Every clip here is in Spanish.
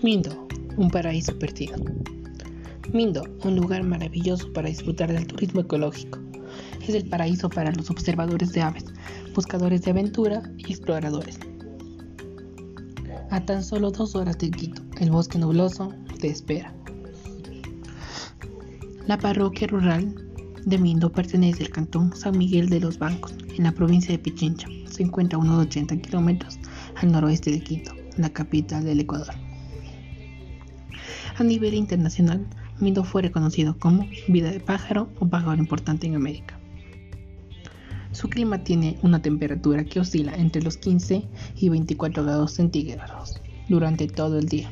Mindo, un paraíso perdido. Mindo, un lugar maravilloso para disfrutar del turismo ecológico. Es el paraíso para los observadores de aves, buscadores de aventura y exploradores. A tan solo dos horas de Quito, el bosque nubloso te espera. La parroquia rural de Mindo pertenece al cantón San Miguel de los Bancos, en la provincia de Pichincha. Se encuentra a unos 80 kilómetros al noroeste de Quito, la capital del Ecuador. A nivel internacional, Mindo fue reconocido como vida de pájaro o pájaro importante en América. Su clima tiene una temperatura que oscila entre los 15 y 24 grados centígrados durante todo el día.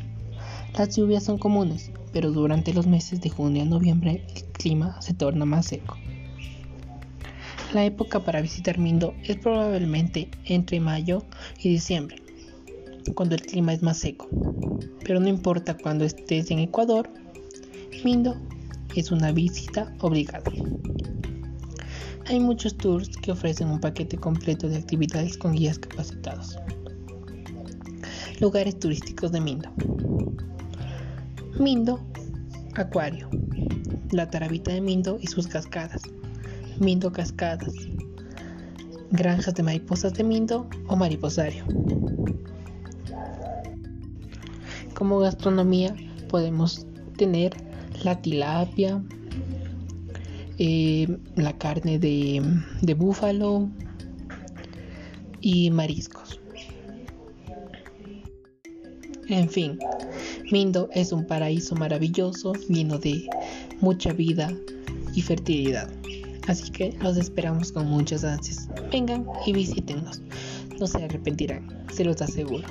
Las lluvias son comunes, pero durante los meses de junio a noviembre el clima se torna más seco. La época para visitar Mindo es probablemente entre mayo y diciembre, cuando el clima es más seco. Pero no importa cuando estés en Ecuador, Mindo es una visita obligada. Hay muchos tours que ofrecen un paquete completo de actividades con guías capacitados. Lugares turísticos de Mindo. Mindo, Acuario. La Taravita de Mindo y sus cascadas. Mindo Cascadas. Granjas de mariposas de Mindo o mariposario. Como gastronomía podemos tener la tilapia, eh, la carne de, de búfalo y mariscos. En fin, Mindo es un paraíso maravilloso lleno de mucha vida y fertilidad. Así que los esperamos con muchas ansias. Vengan y visítenos. No se arrepentirán, se los aseguro.